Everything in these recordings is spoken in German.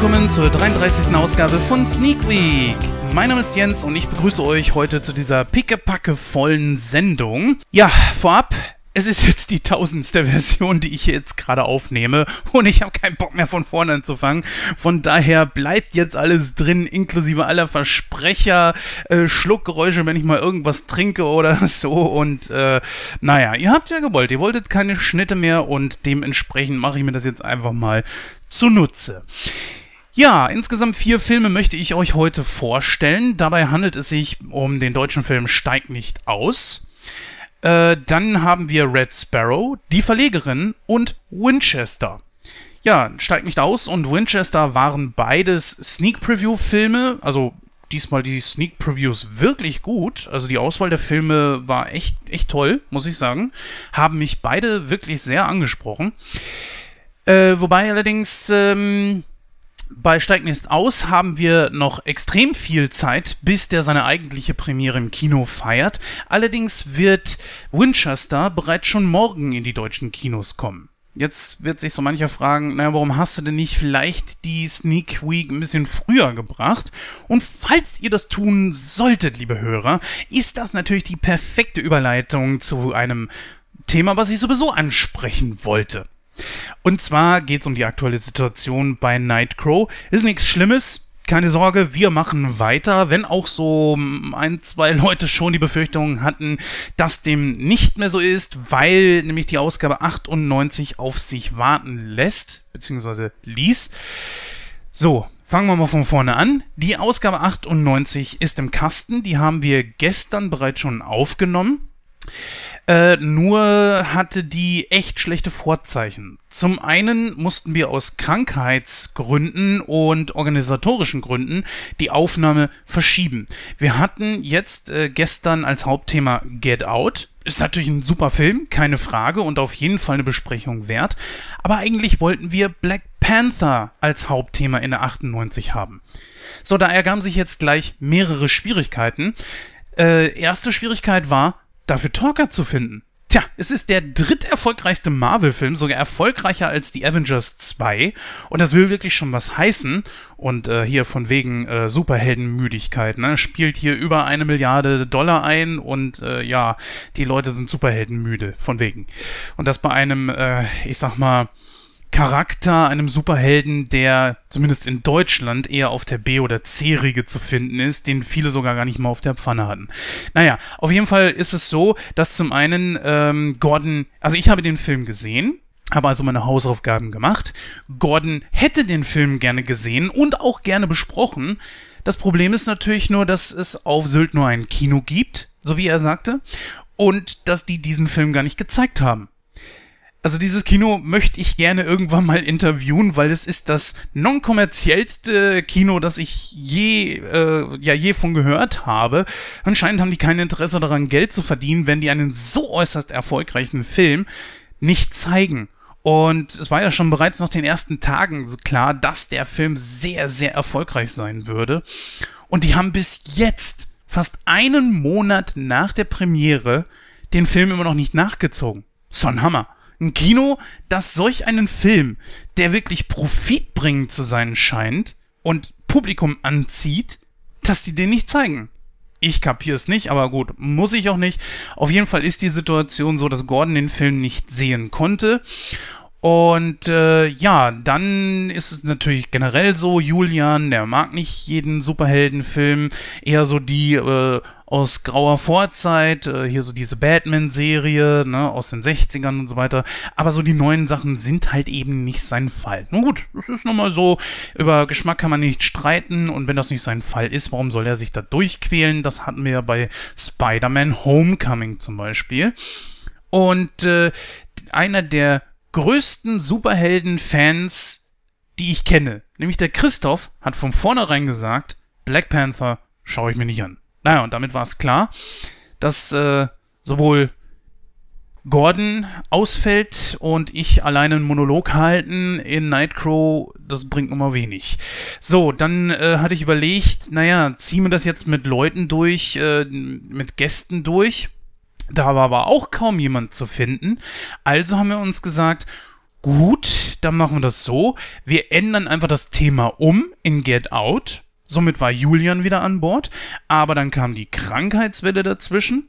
Willkommen zur 33. Ausgabe von Sneak Week. Mein Name ist Jens und ich begrüße euch heute zu dieser pickepacke vollen Sendung. Ja, vorab, es ist jetzt die tausendste Version, die ich jetzt gerade aufnehme und ich habe keinen Bock mehr von vorne anzufangen. Von daher bleibt jetzt alles drin, inklusive aller Versprecher, äh, Schluckgeräusche, wenn ich mal irgendwas trinke oder so. Und äh, naja, ihr habt ja gewollt, ihr wolltet keine Schnitte mehr und dementsprechend mache ich mir das jetzt einfach mal zunutze. Ja, insgesamt vier Filme möchte ich euch heute vorstellen. Dabei handelt es sich um den deutschen Film Steig nicht aus. Äh, dann haben wir Red Sparrow, Die Verlegerin und Winchester. Ja, Steig nicht aus und Winchester waren beides Sneak Preview Filme, also diesmal die Sneak Previews wirklich gut. Also die Auswahl der Filme war echt, echt toll, muss ich sagen. Haben mich beide wirklich sehr angesprochen. Äh, wobei allerdings ähm, bei Steig nicht aus haben wir noch extrem viel Zeit, bis der seine eigentliche Premiere im Kino feiert. Allerdings wird Winchester bereits schon morgen in die deutschen Kinos kommen. Jetzt wird sich so mancher fragen, naja, warum hast du denn nicht vielleicht die Sneak Week ein bisschen früher gebracht? Und falls ihr das tun solltet, liebe Hörer, ist das natürlich die perfekte Überleitung zu einem Thema, was ich sowieso ansprechen wollte. Und zwar geht es um die aktuelle Situation bei Nightcrow. Ist nichts Schlimmes. Keine Sorge, wir machen weiter, wenn auch so ein, zwei Leute schon die Befürchtung hatten, dass dem nicht mehr so ist, weil nämlich die Ausgabe 98 auf sich warten lässt, beziehungsweise ließ. So, fangen wir mal von vorne an. Die Ausgabe 98 ist im Kasten, die haben wir gestern bereits schon aufgenommen. Äh, nur hatte die echt schlechte Vorzeichen. Zum einen mussten wir aus Krankheitsgründen und organisatorischen Gründen die Aufnahme verschieben. Wir hatten jetzt äh, gestern als Hauptthema Get Out. Ist natürlich ein super Film, keine Frage und auf jeden Fall eine Besprechung wert. Aber eigentlich wollten wir Black Panther als Hauptthema in der 98 haben. So, da ergaben sich jetzt gleich mehrere Schwierigkeiten. Äh, erste Schwierigkeit war, dafür Talker zu finden. Tja, es ist der dritterfolgreichste Marvel-Film, sogar erfolgreicher als die Avengers 2. Und das will wirklich schon was heißen. Und äh, hier von wegen äh, Superheldenmüdigkeit, ne? Spielt hier über eine Milliarde Dollar ein und äh, ja, die Leute sind Superheldenmüde, von wegen. Und das bei einem, äh, ich sag mal, Charakter, einem Superhelden, der zumindest in Deutschland eher auf der B- oder C-Riege zu finden ist, den viele sogar gar nicht mal auf der Pfanne hatten. Naja, auf jeden Fall ist es so, dass zum einen ähm, Gordon, also ich habe den Film gesehen, habe also meine Hausaufgaben gemacht. Gordon hätte den Film gerne gesehen und auch gerne besprochen. Das Problem ist natürlich nur, dass es auf Sylt nur ein Kino gibt, so wie er sagte, und dass die diesen Film gar nicht gezeigt haben. Also dieses Kino möchte ich gerne irgendwann mal interviewen, weil es ist das non-kommerziellste Kino, das ich je, äh, ja, je von gehört habe. Anscheinend haben die kein Interesse daran, Geld zu verdienen, wenn die einen so äußerst erfolgreichen Film nicht zeigen. Und es war ja schon bereits nach den ersten Tagen so klar, dass der Film sehr, sehr erfolgreich sein würde. Und die haben bis jetzt, fast einen Monat nach der Premiere, den Film immer noch nicht nachgezogen. So ein Hammer. Ein Kino, das solch einen Film, der wirklich profitbringend zu sein scheint und Publikum anzieht, dass die den nicht zeigen. Ich kapiere es nicht, aber gut, muss ich auch nicht. Auf jeden Fall ist die Situation so, dass Gordon den Film nicht sehen konnte. Und äh, ja, dann ist es natürlich generell so, Julian, der mag nicht jeden Superheldenfilm, eher so die äh, aus grauer Vorzeit, äh, hier so diese Batman-Serie, ne, aus den 60ern und so weiter. Aber so die neuen Sachen sind halt eben nicht sein Fall. Nun gut, das ist nun mal so, über Geschmack kann man nicht streiten und wenn das nicht sein Fall ist, warum soll er sich da durchquälen? Das hatten wir ja bei Spider-Man Homecoming zum Beispiel. Und äh, einer der größten Superhelden-Fans, die ich kenne, nämlich der Christoph, hat von vornherein gesagt, Black Panther schaue ich mir nicht an. Naja, und damit war es klar, dass äh, sowohl Gordon ausfällt und ich alleine einen Monolog halten in Nightcrow, das bringt immer wenig. So, dann äh, hatte ich überlegt, naja, ziehen wir das jetzt mit Leuten durch, äh, mit Gästen durch. Da war aber auch kaum jemand zu finden. Also haben wir uns gesagt, gut, dann machen wir das so. Wir ändern einfach das Thema um in Get Out. Somit war Julian wieder an Bord, aber dann kam die Krankheitswelle dazwischen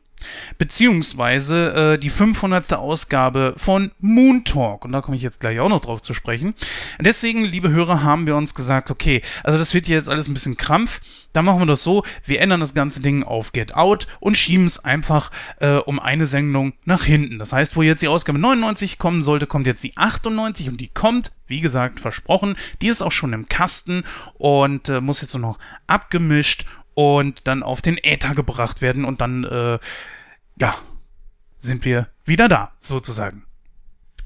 beziehungsweise äh, die 500. Ausgabe von Moon Talk. Und da komme ich jetzt gleich auch noch drauf zu sprechen. Deswegen, liebe Hörer, haben wir uns gesagt, okay, also das wird hier jetzt alles ein bisschen krampf. Da machen wir das so, wir ändern das ganze Ding auf Get Out und schieben es einfach äh, um eine Sendung nach hinten. Das heißt, wo jetzt die Ausgabe 99 kommen sollte, kommt jetzt die 98 und die kommt, wie gesagt, versprochen. Die ist auch schon im Kasten und äh, muss jetzt nur noch abgemischt und dann auf den Äther gebracht werden und dann, äh, ja, sind wir wieder da, sozusagen.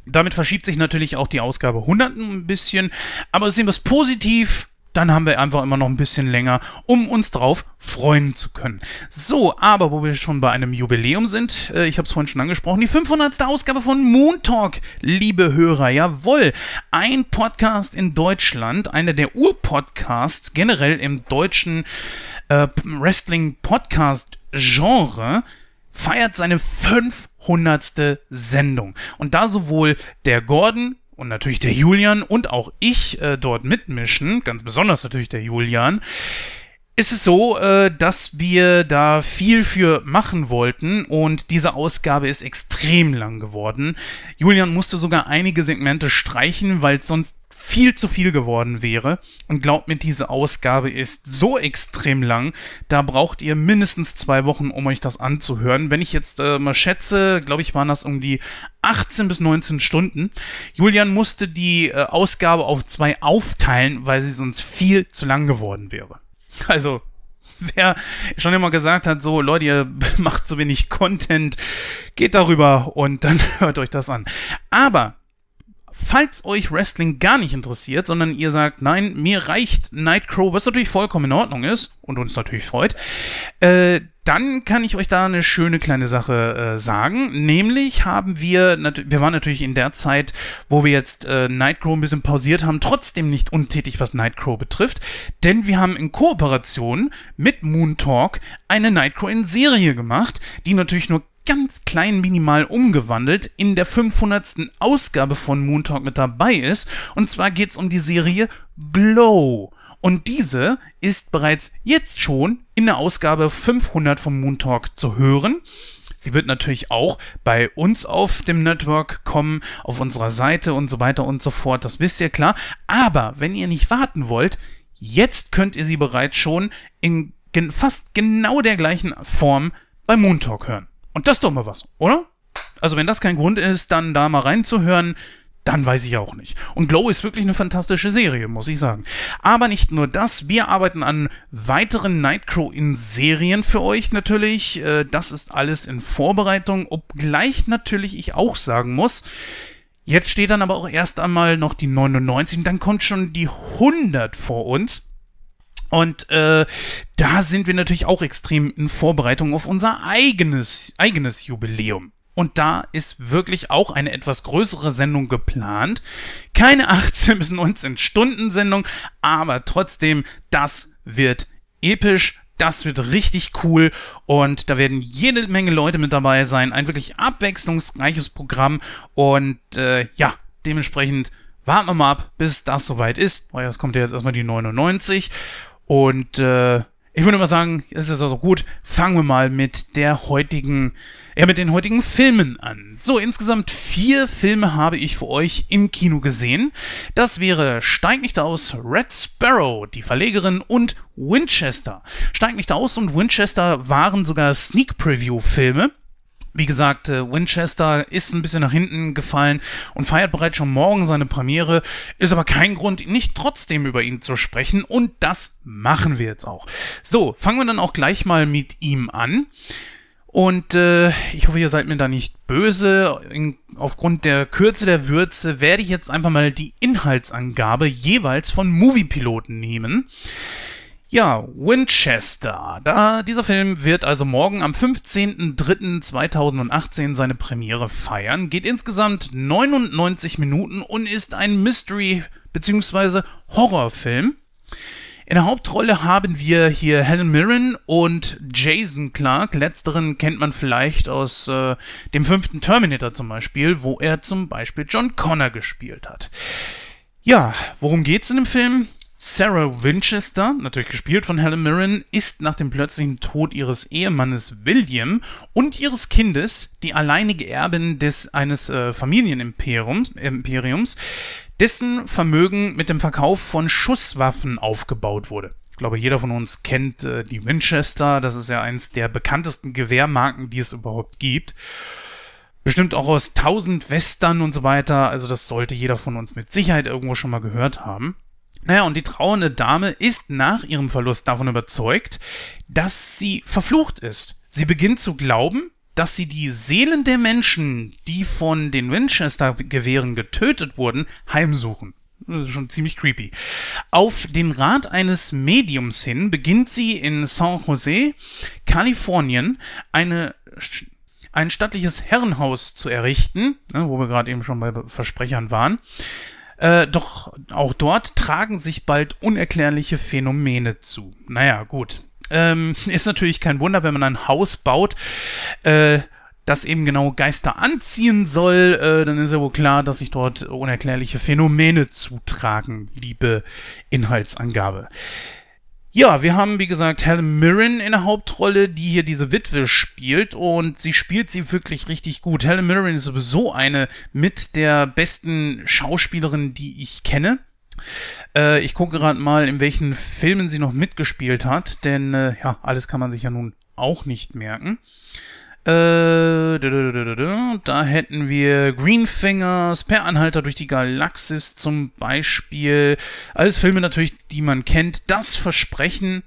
Damit verschiebt sich natürlich auch die Ausgabe 100 ein bisschen, aber sehen wir es positiv, dann haben wir einfach immer noch ein bisschen länger, um uns drauf freuen zu können. So, aber wo wir schon bei einem Jubiläum sind, äh, ich habe es vorhin schon angesprochen, die 500. Ausgabe von Moon Talk, liebe Hörer, jawohl, ein Podcast in Deutschland, einer der Urpodcasts generell im deutschen äh, Wrestling-Podcast-Genre, feiert seine 500. Sendung. Und da sowohl der Gordon und natürlich der Julian und auch ich äh, dort mitmischen, ganz besonders natürlich der Julian, ist es so, äh, dass wir da viel für machen wollten und diese Ausgabe ist extrem lang geworden. Julian musste sogar einige Segmente streichen, weil es sonst viel zu viel geworden wäre. Und glaubt mir, diese Ausgabe ist so extrem lang, da braucht ihr mindestens zwei Wochen, um euch das anzuhören. Wenn ich jetzt äh, mal schätze, glaube ich, waren das um die 18 bis 19 Stunden. Julian musste die äh, Ausgabe auf zwei aufteilen, weil sie sonst viel zu lang geworden wäre. Also, wer schon immer gesagt hat, so Leute, ihr macht so wenig Content, geht darüber und dann hört euch das an. Aber falls euch Wrestling gar nicht interessiert, sondern ihr sagt, nein, mir reicht Nightcrow, was natürlich vollkommen in Ordnung ist und uns natürlich freut, äh, dann kann ich euch da eine schöne kleine Sache äh, sagen. Nämlich haben wir, wir waren natürlich in der Zeit, wo wir jetzt äh, Nightcrow ein bisschen pausiert haben, trotzdem nicht untätig, was Nightcrow betrifft. Denn wir haben in Kooperation mit Moon Talk eine Nightcrow in Serie gemacht, die natürlich nur ganz klein minimal umgewandelt in der 500. Ausgabe von Moon Talk mit dabei ist. Und zwar geht es um die Serie Glow. Und diese ist bereits jetzt schon in der Ausgabe 500 vom Moon Talk zu hören. Sie wird natürlich auch bei uns auf dem Network kommen, auf unserer Seite und so weiter und so fort. Das wisst ihr klar. Aber wenn ihr nicht warten wollt, jetzt könnt ihr sie bereits schon in fast genau der gleichen Form bei Moon Talk hören. Und das ist doch mal was, oder? Also wenn das kein Grund ist, dann da mal reinzuhören, dann weiß ich auch nicht. Und Glow ist wirklich eine fantastische Serie, muss ich sagen. Aber nicht nur das, wir arbeiten an weiteren Nightcrow in Serien für euch natürlich. Äh, das ist alles in Vorbereitung, obgleich natürlich ich auch sagen muss, jetzt steht dann aber auch erst einmal noch die 99 und dann kommt schon die 100 vor uns. Und äh, da sind wir natürlich auch extrem in Vorbereitung auf unser eigenes, eigenes Jubiläum. Und da ist wirklich auch eine etwas größere Sendung geplant. Keine 18 bis 19 Stunden Sendung, aber trotzdem, das wird episch. Das wird richtig cool und da werden jede Menge Leute mit dabei sein. Ein wirklich abwechslungsreiches Programm und äh, ja, dementsprechend warten wir mal ab, bis das soweit ist. Oh ja, jetzt kommt ja jetzt erstmal die 99 und äh, ich würde mal sagen, es ist also gut, fangen wir mal mit der heutigen, ja, mit den heutigen Filmen an. So, insgesamt vier Filme habe ich für euch im Kino gesehen. Das wäre Steig nicht aus, Red Sparrow, die Verlegerin und Winchester. Steig nicht aus und Winchester waren sogar Sneak Preview Filme. Wie gesagt, äh, Winchester ist ein bisschen nach hinten gefallen und feiert bereits schon morgen seine Premiere, ist aber kein Grund, nicht trotzdem über ihn zu sprechen und das machen wir jetzt auch. So, fangen wir dann auch gleich mal mit ihm an. Und äh, ich hoffe, ihr seid mir da nicht böse. In, aufgrund der Kürze der Würze werde ich jetzt einfach mal die Inhaltsangabe jeweils von Moviepiloten nehmen. Ja, Winchester. Da, dieser Film wird also morgen am 15.03.2018 seine Premiere feiern, geht insgesamt 99 Minuten und ist ein Mystery- bzw. Horrorfilm. In der Hauptrolle haben wir hier Helen Mirren und Jason Clark. Letzteren kennt man vielleicht aus äh, dem fünften Terminator zum Beispiel, wo er zum Beispiel John Connor gespielt hat. Ja, worum geht's in dem Film? Sarah Winchester, natürlich gespielt von Helen Mirren, ist nach dem plötzlichen Tod ihres Ehemannes William und ihres Kindes die alleinige Erbin des eines äh, Familienimperiums, Imperiums, dessen Vermögen mit dem Verkauf von Schusswaffen aufgebaut wurde. Ich glaube, jeder von uns kennt äh, die Winchester. Das ist ja eins der bekanntesten Gewehrmarken, die es überhaupt gibt. Bestimmt auch aus tausend Western und so weiter. Also das sollte jeder von uns mit Sicherheit irgendwo schon mal gehört haben. Naja, und die trauernde Dame ist nach ihrem Verlust davon überzeugt, dass sie verflucht ist. Sie beginnt zu glauben, dass sie die Seelen der Menschen, die von den Winchester-Gewehren getötet wurden, heimsuchen. Das ist schon ziemlich creepy. Auf den Rat eines Mediums hin beginnt sie in San Jose, Kalifornien, eine ein stattliches Herrenhaus zu errichten, ne, wo wir gerade eben schon bei Versprechern waren. Äh, doch auch dort tragen sich bald unerklärliche Phänomene zu. Naja, gut. Ähm, ist natürlich kein Wunder, wenn man ein Haus baut, äh, das eben genau Geister anziehen soll, äh, dann ist ja wohl klar, dass sich dort unerklärliche Phänomene zutragen, liebe Inhaltsangabe. Ja, wir haben, wie gesagt, Helen Mirren in der Hauptrolle, die hier diese Witwe spielt und sie spielt sie wirklich richtig gut. Helen Mirren ist sowieso eine mit der besten Schauspielerin, die ich kenne. Äh, ich gucke gerade mal, in welchen Filmen sie noch mitgespielt hat, denn äh, ja, alles kann man sich ja nun auch nicht merken. Äh, da hätten wir Greenfingers, Per Anhalter durch die Galaxis zum Beispiel. Alles Filme natürlich, die man kennt. Das Versprechen.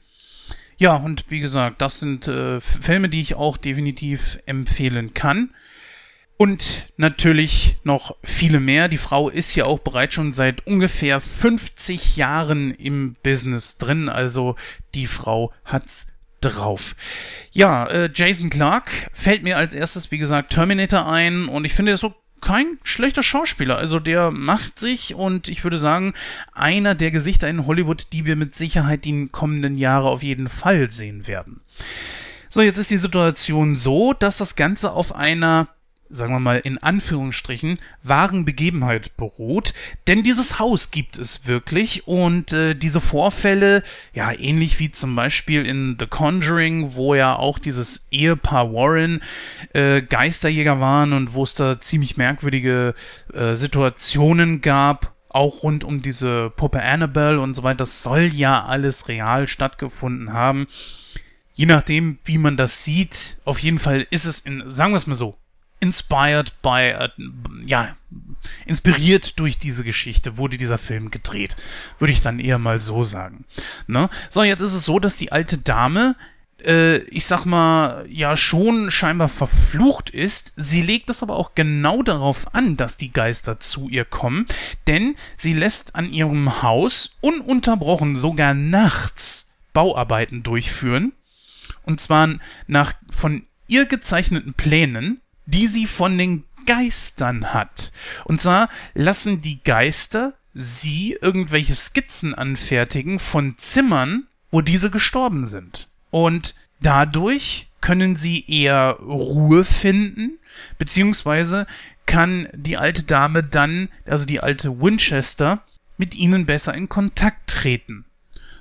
Ja, und wie gesagt, das sind äh, Filme, die ich auch definitiv empfehlen kann. Und natürlich noch viele mehr. Die Frau ist ja auch bereits schon seit ungefähr 50 Jahren im Business drin. Also die Frau hat's drauf. Ja, äh, Jason Clark fällt mir als erstes, wie gesagt, Terminator ein und ich finde, er ist so kein schlechter Schauspieler. Also der macht sich und ich würde sagen, einer der Gesichter in Hollywood, die wir mit Sicherheit die kommenden Jahre auf jeden Fall sehen werden. So, jetzt ist die Situation so, dass das Ganze auf einer sagen wir mal in Anführungsstrichen, wahren Begebenheit beruht. Denn dieses Haus gibt es wirklich und äh, diese Vorfälle, ja, ähnlich wie zum Beispiel in The Conjuring, wo ja auch dieses Ehepaar Warren äh, Geisterjäger waren und wo es da ziemlich merkwürdige äh, Situationen gab, auch rund um diese Puppe Annabelle und so weiter, das soll ja alles real stattgefunden haben. Je nachdem, wie man das sieht, auf jeden Fall ist es in, sagen wir es mal so, inspired by, äh, ja, inspiriert durch diese Geschichte wurde dieser Film gedreht. Würde ich dann eher mal so sagen. Ne? So, jetzt ist es so, dass die alte Dame, äh, ich sag mal, ja schon scheinbar verflucht ist. Sie legt es aber auch genau darauf an, dass die Geister zu ihr kommen, denn sie lässt an ihrem Haus ununterbrochen, sogar nachts, Bauarbeiten durchführen. Und zwar nach von ihr gezeichneten Plänen, die sie von den Geistern hat. Und zwar lassen die Geister sie irgendwelche Skizzen anfertigen von Zimmern, wo diese gestorben sind. Und dadurch können sie eher Ruhe finden, beziehungsweise kann die alte Dame dann, also die alte Winchester, mit ihnen besser in Kontakt treten.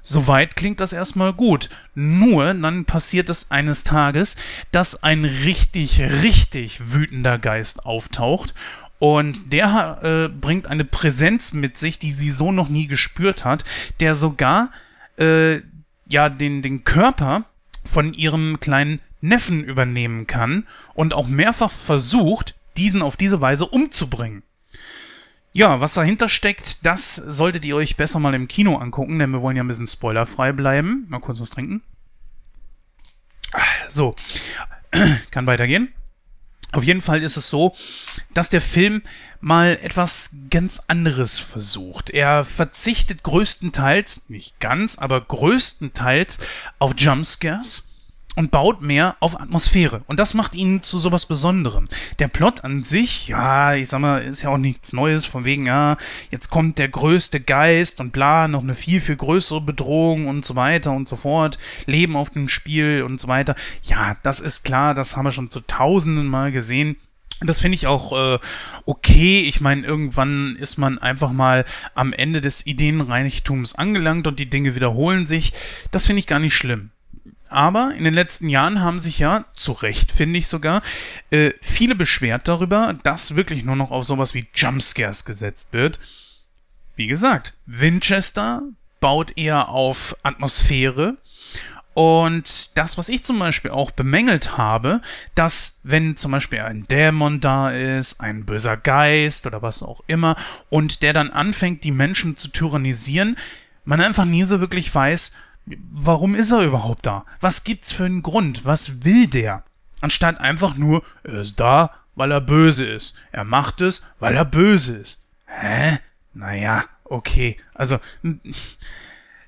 Soweit klingt das erstmal gut. Nur dann passiert es eines Tages, dass ein richtig, richtig wütender Geist auftaucht und der äh, bringt eine Präsenz mit sich, die sie so noch nie gespürt hat, der sogar äh, ja den, den Körper von ihrem kleinen Neffen übernehmen kann und auch mehrfach versucht, diesen auf diese Weise umzubringen. Ja, was dahinter steckt, das solltet ihr euch besser mal im Kino angucken, denn wir wollen ja ein bisschen spoilerfrei bleiben. Mal kurz was trinken. So, kann weitergehen. Auf jeden Fall ist es so, dass der Film mal etwas ganz anderes versucht. Er verzichtet größtenteils, nicht ganz, aber größtenteils auf Jumpscares und baut mehr auf Atmosphäre. Und das macht ihn zu sowas Besonderem. Der Plot an sich, ja, ich sag mal, ist ja auch nichts Neues, von wegen, ja, jetzt kommt der größte Geist und bla, noch eine viel, viel größere Bedrohung und so weiter und so fort. Leben auf dem Spiel und so weiter. Ja, das ist klar, das haben wir schon zu tausenden Mal gesehen. Das finde ich auch äh, okay. Ich meine, irgendwann ist man einfach mal am Ende des Ideenreichtums angelangt und die Dinge wiederholen sich. Das finde ich gar nicht schlimm. Aber in den letzten Jahren haben sich ja, zu Recht finde ich sogar, äh, viele beschwert darüber, dass wirklich nur noch auf sowas wie Jumpscares gesetzt wird. Wie gesagt, Winchester baut eher auf Atmosphäre und das, was ich zum Beispiel auch bemängelt habe, dass wenn zum Beispiel ein Dämon da ist, ein böser Geist oder was auch immer, und der dann anfängt, die Menschen zu tyrannisieren, man einfach nie so wirklich weiß, warum ist er überhaupt da? Was gibt's für einen Grund? Was will der? Anstatt einfach nur, er ist da, weil er böse ist. Er macht es, weil er böse ist. Hä? Naja, okay. Also,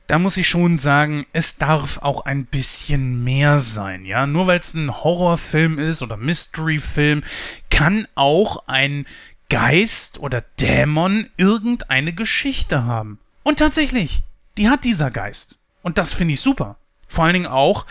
da muss ich schon sagen, es darf auch ein bisschen mehr sein, ja. Nur weil es ein Horrorfilm ist oder Mystery-Film, kann auch ein Geist oder Dämon irgendeine Geschichte haben. Und tatsächlich, die hat dieser Geist. Und das finde ich super. Vor allen Dingen auch,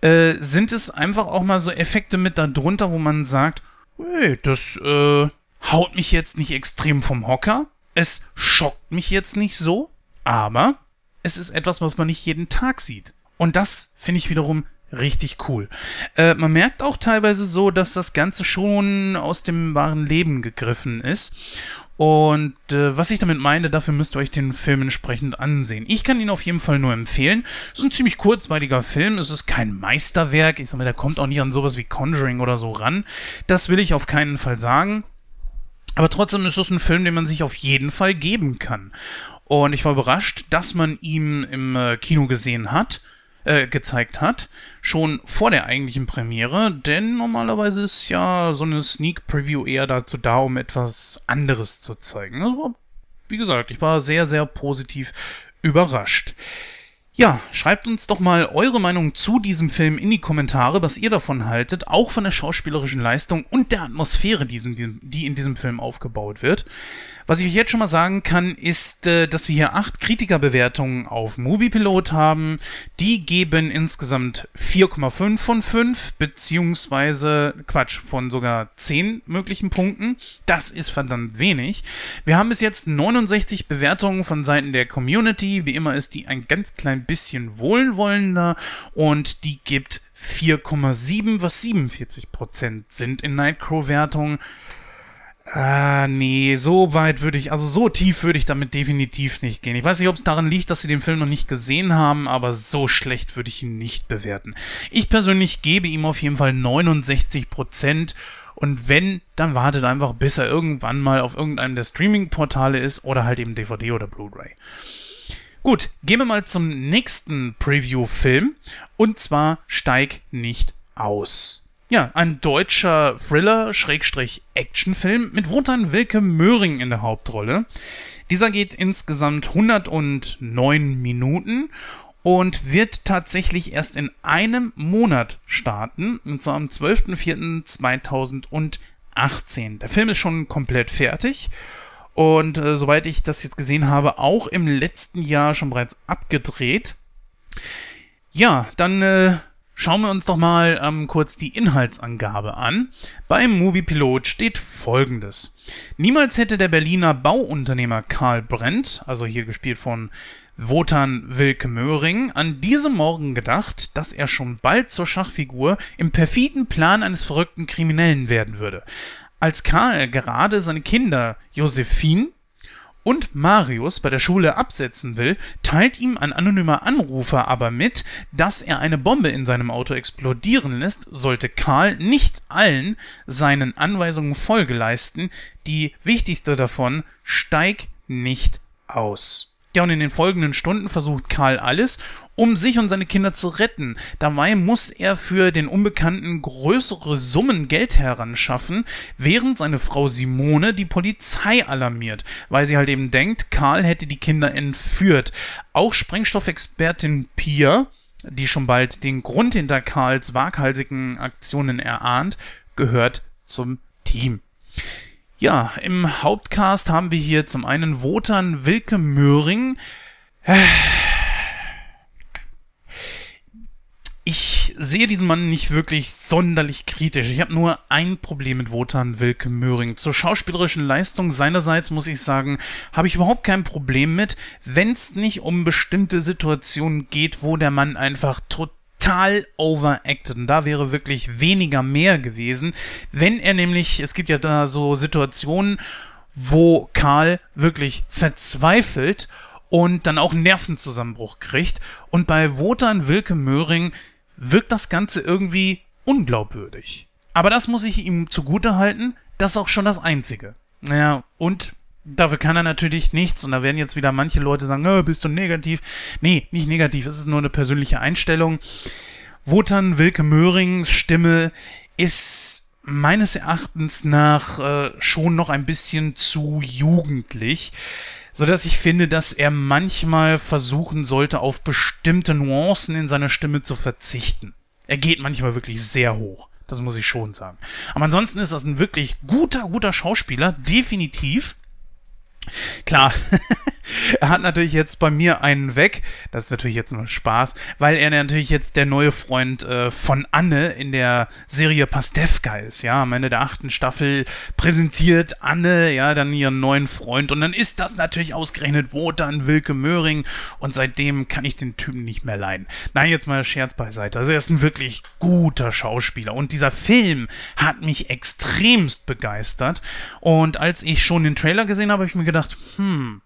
äh, sind es einfach auch mal so Effekte mit da drunter, wo man sagt, hey, das äh, haut mich jetzt nicht extrem vom Hocker. Es schockt mich jetzt nicht so, aber es ist etwas, was man nicht jeden Tag sieht. Und das finde ich wiederum richtig cool. Äh, man merkt auch teilweise so, dass das Ganze schon aus dem wahren Leben gegriffen ist. Und äh, was ich damit meine, dafür müsst ihr euch den Film entsprechend ansehen. Ich kann ihn auf jeden Fall nur empfehlen. Es ist ein ziemlich kurzweiliger Film. Es ist kein Meisterwerk. Ich sag mal, der kommt auch nicht an sowas wie Conjuring oder so ran. Das will ich auf keinen Fall sagen. Aber trotzdem ist es ein Film, den man sich auf jeden Fall geben kann. Und ich war überrascht, dass man ihn im äh, Kino gesehen hat, äh, gezeigt hat, schon vor der eigentlichen Premiere, denn normalerweise ist ja so eine Sneak Preview eher dazu da, um etwas anderes zu zeigen. Also, wie gesagt, ich war sehr, sehr positiv überrascht. Ja, schreibt uns doch mal eure Meinung zu diesem Film in die Kommentare, was ihr davon haltet, auch von der schauspielerischen Leistung und der Atmosphäre, die in diesem Film aufgebaut wird. Was ich euch jetzt schon mal sagen kann, ist, äh, dass wir hier acht Kritikerbewertungen auf Moviepilot haben. Die geben insgesamt 4,5 von 5, beziehungsweise, Quatsch, von sogar 10 möglichen Punkten. Das ist verdammt wenig. Wir haben bis jetzt 69 Bewertungen von Seiten der Community. Wie immer ist die ein ganz klein bisschen wohlwollender und die gibt 4,7, was 47% sind in Nightcrow-Wertungen. Ah, nee, so weit würde ich, also so tief würde ich damit definitiv nicht gehen. Ich weiß nicht, ob es daran liegt, dass sie den Film noch nicht gesehen haben, aber so schlecht würde ich ihn nicht bewerten. Ich persönlich gebe ihm auf jeden Fall 69% und wenn, dann wartet einfach, bis er irgendwann mal auf irgendeinem der Streaming-Portale ist oder halt eben DVD oder Blu-ray. Gut, gehen wir mal zum nächsten Preview-Film und zwar Steig nicht aus. Ja, ein deutscher Thriller-Actionfilm mit Wotan Wilke Möhring in der Hauptrolle. Dieser geht insgesamt 109 Minuten und wird tatsächlich erst in einem Monat starten, und zwar am 12.04.2018. Der Film ist schon komplett fertig und äh, soweit ich das jetzt gesehen habe, auch im letzten Jahr schon bereits abgedreht. Ja, dann äh, Schauen wir uns doch mal ähm, kurz die Inhaltsangabe an. Beim Moviepilot steht folgendes. Niemals hätte der Berliner Bauunternehmer Karl Brent, also hier gespielt von Wotan Wilke Möhring, an diesem Morgen gedacht, dass er schon bald zur Schachfigur im perfiden Plan eines verrückten Kriminellen werden würde. Als Karl gerade seine Kinder Josephine, und Marius bei der Schule absetzen will, teilt ihm ein anonymer Anrufer aber mit, dass er eine Bombe in seinem Auto explodieren lässt, sollte Karl nicht allen seinen Anweisungen Folge leisten. Die wichtigste davon, steig nicht aus. Ja, und in den folgenden Stunden versucht Karl alles, um sich und seine Kinder zu retten. Dabei muss er für den Unbekannten größere Summen Geld heranschaffen, während seine Frau Simone die Polizei alarmiert, weil sie halt eben denkt, Karl hätte die Kinder entführt. Auch Sprengstoffexpertin Pia die schon bald den Grund hinter Karls waghalsigen Aktionen erahnt, gehört zum Team. Ja, im Hauptcast haben wir hier zum einen Wotan Wilke Möhring. Ich sehe diesen Mann nicht wirklich sonderlich kritisch. Ich habe nur ein Problem mit Wotan Wilke Möhring. Zur schauspielerischen Leistung seinerseits muss ich sagen, habe ich überhaupt kein Problem mit, wenn es nicht um bestimmte Situationen geht, wo der Mann einfach total overacted. Und da wäre wirklich weniger mehr gewesen. Wenn er nämlich, es gibt ja da so Situationen, wo Karl wirklich verzweifelt und dann auch einen Nervenzusammenbruch kriegt. Und bei Wotan Wilke Möhring wirkt das Ganze irgendwie unglaubwürdig. Aber das muss ich ihm zugute halten, das ist auch schon das Einzige. Naja, und dafür kann er natürlich nichts. Und da werden jetzt wieder manche Leute sagen, oh, bist du negativ? Nee, nicht negativ, es ist nur eine persönliche Einstellung. Wotan Wilke Möhrings Stimme ist meines Erachtens nach äh, schon noch ein bisschen zu jugendlich so dass ich finde, dass er manchmal versuchen sollte, auf bestimmte Nuancen in seiner Stimme zu verzichten. Er geht manchmal wirklich sehr hoch. Das muss ich schon sagen. Aber ansonsten ist das ein wirklich guter, guter Schauspieler, definitiv. Klar, er hat natürlich jetzt bei mir einen weg. Das ist natürlich jetzt nur Spaß, weil er natürlich jetzt der neue Freund äh, von Anne in der Serie Pastewka ist. Ja, am Ende der achten Staffel präsentiert Anne ja dann ihren neuen Freund und dann ist das natürlich ausgerechnet Wotan Wilke Möhring und seitdem kann ich den Typen nicht mehr leiden. Nein, jetzt mal Scherz beiseite. Also er ist ein wirklich guter Schauspieler und dieser Film hat mich extremst begeistert und als ich schon den Trailer gesehen habe, habe ich mir gedacht, hm,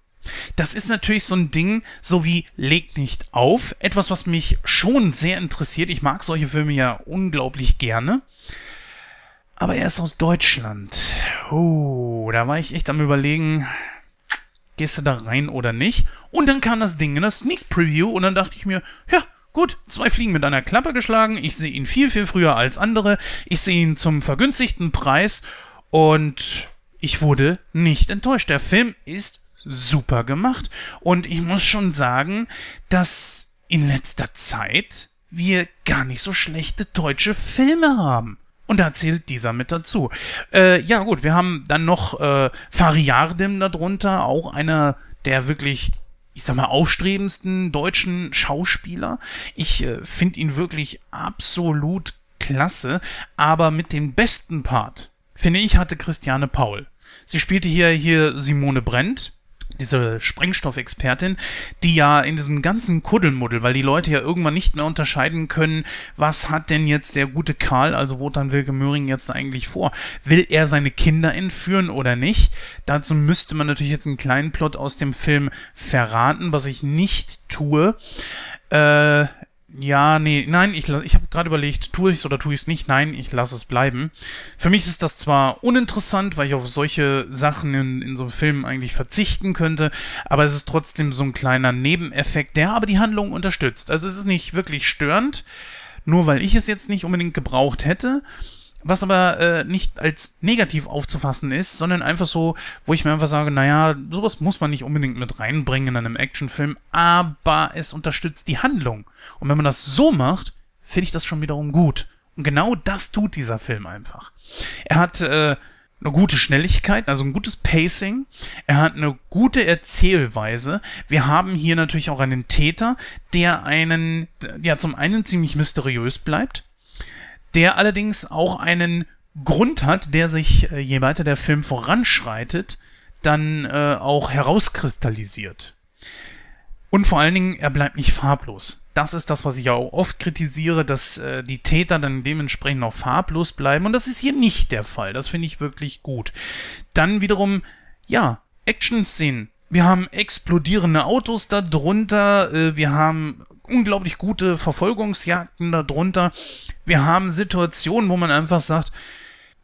das ist natürlich so ein Ding, so wie Leg nicht auf. Etwas, was mich schon sehr interessiert. Ich mag solche Filme ja unglaublich gerne. Aber er ist aus Deutschland. Oh, da war ich echt am Überlegen, gehst du da rein oder nicht? Und dann kam das Ding in der Sneak Preview und dann dachte ich mir, ja, gut, zwei Fliegen mit einer Klappe geschlagen. Ich sehe ihn viel, viel früher als andere. Ich sehe ihn zum vergünstigten Preis und ich wurde nicht enttäuscht. Der Film ist super gemacht. Und ich muss schon sagen, dass in letzter Zeit wir gar nicht so schlechte deutsche Filme haben. Und da zählt dieser mit dazu. Äh, ja, gut, wir haben dann noch äh, Fariardim darunter, auch einer der wirklich, ich sag mal, aufstrebendsten deutschen Schauspieler. Ich äh, finde ihn wirklich absolut klasse, aber mit dem besten Part, finde ich, hatte Christiane Paul. Sie spielte hier, hier Simone Brent, diese Sprengstoffexpertin, die ja in diesem ganzen Kuddelmuddel, weil die Leute ja irgendwann nicht mehr unterscheiden können, was hat denn jetzt der gute Karl, also Wotan Wilke Möhring jetzt eigentlich vor? Will er seine Kinder entführen oder nicht? Dazu müsste man natürlich jetzt einen kleinen Plot aus dem Film verraten, was ich nicht tue. Äh, ja, nee, nein, ich, ich habe gerade überlegt, tue ich es oder tue ich es nicht? Nein, ich lasse es bleiben. Für mich ist das zwar uninteressant, weil ich auf solche Sachen in, in so einem Film eigentlich verzichten könnte, aber es ist trotzdem so ein kleiner Nebeneffekt, der aber die Handlung unterstützt. Also es ist nicht wirklich störend, nur weil ich es jetzt nicht unbedingt gebraucht hätte was aber äh, nicht als negativ aufzufassen ist, sondern einfach so, wo ich mir einfach sage, naja, sowas muss man nicht unbedingt mit reinbringen in einem Actionfilm, aber es unterstützt die Handlung. Und wenn man das so macht, finde ich das schon wiederum gut. Und genau das tut dieser Film einfach. Er hat äh, eine gute Schnelligkeit, also ein gutes Pacing. Er hat eine gute Erzählweise. Wir haben hier natürlich auch einen Täter, der einen, ja, zum einen ziemlich mysteriös bleibt der allerdings auch einen Grund hat, der sich, äh, je weiter der Film voranschreitet, dann äh, auch herauskristallisiert. Und vor allen Dingen, er bleibt nicht farblos. Das ist das, was ich auch oft kritisiere, dass äh, die Täter dann dementsprechend auch farblos bleiben. Und das ist hier nicht der Fall. Das finde ich wirklich gut. Dann wiederum, ja, Action-Szenen. Wir haben explodierende Autos darunter. Äh, wir haben unglaublich gute Verfolgungsjagden darunter. Wir haben Situationen, wo man einfach sagt,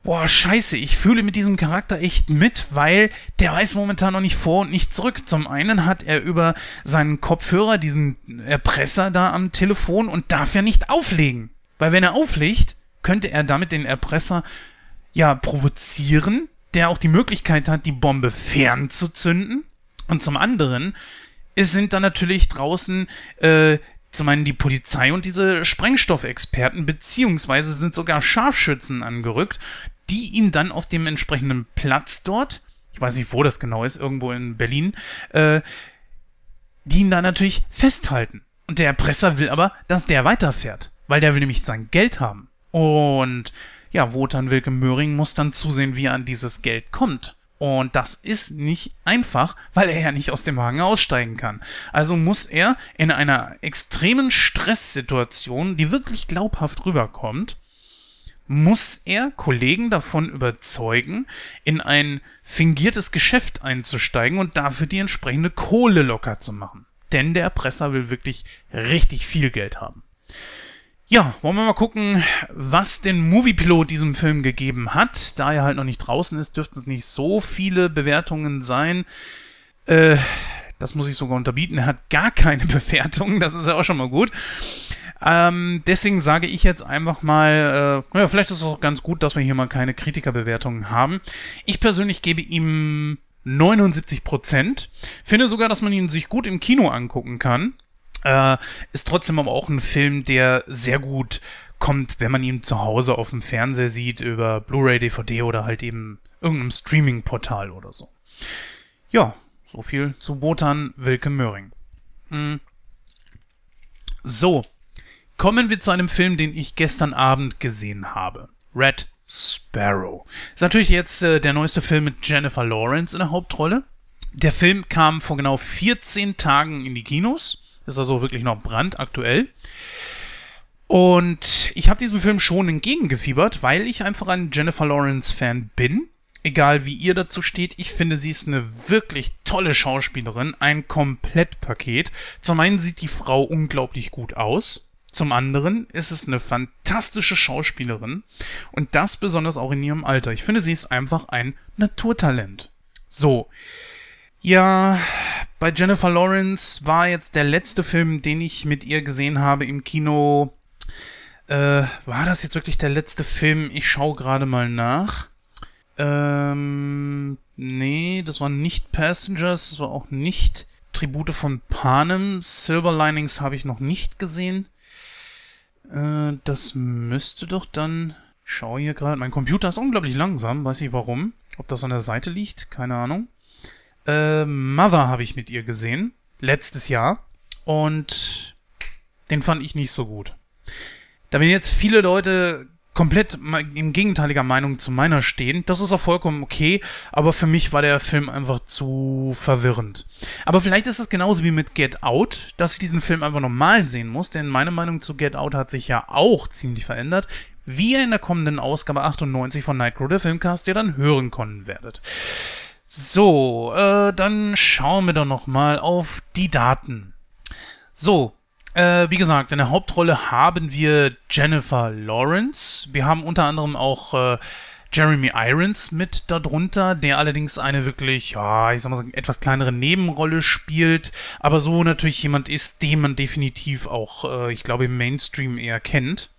boah, scheiße, ich fühle mit diesem Charakter echt mit, weil der weiß momentan noch nicht vor und nicht zurück. Zum einen hat er über seinen Kopfhörer diesen Erpresser da am Telefon und darf ja nicht auflegen. Weil wenn er auflegt, könnte er damit den Erpresser ja provozieren, der auch die Möglichkeit hat, die Bombe fernzuzünden. Und zum anderen es sind dann natürlich draußen äh, zum einen die Polizei und diese Sprengstoffexperten, beziehungsweise sind sogar Scharfschützen angerückt, die ihn dann auf dem entsprechenden Platz dort, ich weiß nicht, wo das genau ist, irgendwo in Berlin, äh, die ihn da natürlich festhalten. Und der Erpresser will aber, dass der weiterfährt, weil der will nämlich sein Geld haben. Und ja, Wotan Wilke Möhring muss dann zusehen, wie er an dieses Geld kommt. Und das ist nicht einfach, weil er ja nicht aus dem Wagen aussteigen kann. Also muss er in einer extremen Stresssituation, die wirklich glaubhaft rüberkommt, muss er Kollegen davon überzeugen, in ein fingiertes Geschäft einzusteigen und dafür die entsprechende Kohle locker zu machen. Denn der Erpresser will wirklich richtig viel Geld haben. Ja, wollen wir mal gucken, was den Moviepilot diesem Film gegeben hat. Da er halt noch nicht draußen ist, dürften es nicht so viele Bewertungen sein. Äh, das muss ich sogar unterbieten. Er hat gar keine Bewertungen, das ist ja auch schon mal gut. Ähm, deswegen sage ich jetzt einfach mal, äh, ja, vielleicht ist es auch ganz gut, dass wir hier mal keine Kritikerbewertungen haben. Ich persönlich gebe ihm 79 Prozent. Finde sogar, dass man ihn sich gut im Kino angucken kann. Äh, ist trotzdem aber auch ein Film, der sehr gut kommt, wenn man ihn zu Hause auf dem Fernseher sieht, über Blu-ray, DVD oder halt eben irgendeinem Streaming-Portal oder so. Ja, so viel zu Botan Wilke Möhring. Hm. So, kommen wir zu einem Film, den ich gestern Abend gesehen habe. Red Sparrow. Ist natürlich jetzt äh, der neueste Film mit Jennifer Lawrence in der Hauptrolle. Der Film kam vor genau 14 Tagen in die Kinos. Ist also wirklich noch brandaktuell. Und ich habe diesem Film schon entgegengefiebert, weil ich einfach ein Jennifer Lawrence-Fan bin. Egal wie ihr dazu steht, ich finde, sie ist eine wirklich tolle Schauspielerin, ein Komplettpaket. Zum einen sieht die Frau unglaublich gut aus. Zum anderen ist es eine fantastische Schauspielerin und das besonders auch in ihrem Alter. Ich finde, sie ist einfach ein Naturtalent. So. Ja, bei Jennifer Lawrence war jetzt der letzte Film, den ich mit ihr gesehen habe im Kino. Äh, war das jetzt wirklich der letzte Film? Ich schaue gerade mal nach. Ähm, nee, das war nicht Passengers, das war auch nicht Tribute von Panem. Silver Linings habe ich noch nicht gesehen. Äh, das müsste doch dann. Ich schaue hier gerade. Mein Computer ist unglaublich langsam, weiß ich warum. Ob das an der Seite liegt, keine Ahnung. Äh, Mother habe ich mit ihr gesehen. Letztes Jahr. Und den fand ich nicht so gut. Da bin jetzt viele Leute komplett in gegenteiliger Meinung zu meiner stehen. Das ist auch vollkommen okay, aber für mich war der Film einfach zu verwirrend. Aber vielleicht ist es genauso wie mit Get Out, dass ich diesen Film einfach normal sehen muss, denn meine Meinung zu Get Out hat sich ja auch ziemlich verändert, wie ihr in der kommenden Ausgabe 98 von Nightcrow, der Filmcast, ihr dann hören können werdet. So, äh, dann schauen wir doch noch mal auf die Daten. So, äh, wie gesagt, in der Hauptrolle haben wir Jennifer Lawrence. Wir haben unter anderem auch äh, Jeremy Irons mit darunter, der allerdings eine wirklich, ja, ich sag mal so etwas kleinere Nebenrolle spielt, aber so natürlich jemand ist, den man definitiv auch, äh, ich glaube, im Mainstream eher kennt.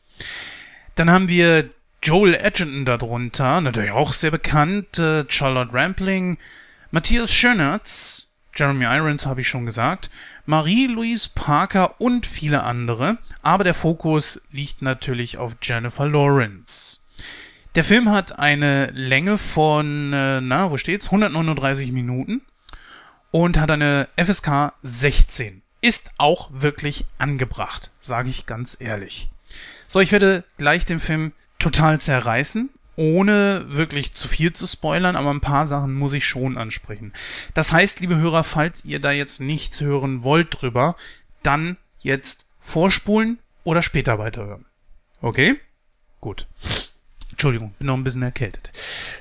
Dann haben wir Joel Edgerton darunter, natürlich auch sehr bekannt, äh, Charlotte Rampling, Matthias Schönertz, Jeremy Irons habe ich schon gesagt, Marie-Louise Parker und viele andere, aber der Fokus liegt natürlich auf Jennifer Lawrence. Der Film hat eine Länge von, äh, na, wo steht's? 139 Minuten und hat eine FSK 16. Ist auch wirklich angebracht, sage ich ganz ehrlich. So, ich werde gleich den Film total zerreißen ohne wirklich zu viel zu spoilern, aber ein paar Sachen muss ich schon ansprechen. Das heißt, liebe Hörer, falls ihr da jetzt nichts hören wollt drüber, dann jetzt vorspulen oder später weiterhören. Okay? Gut. Entschuldigung, bin noch ein bisschen erkältet.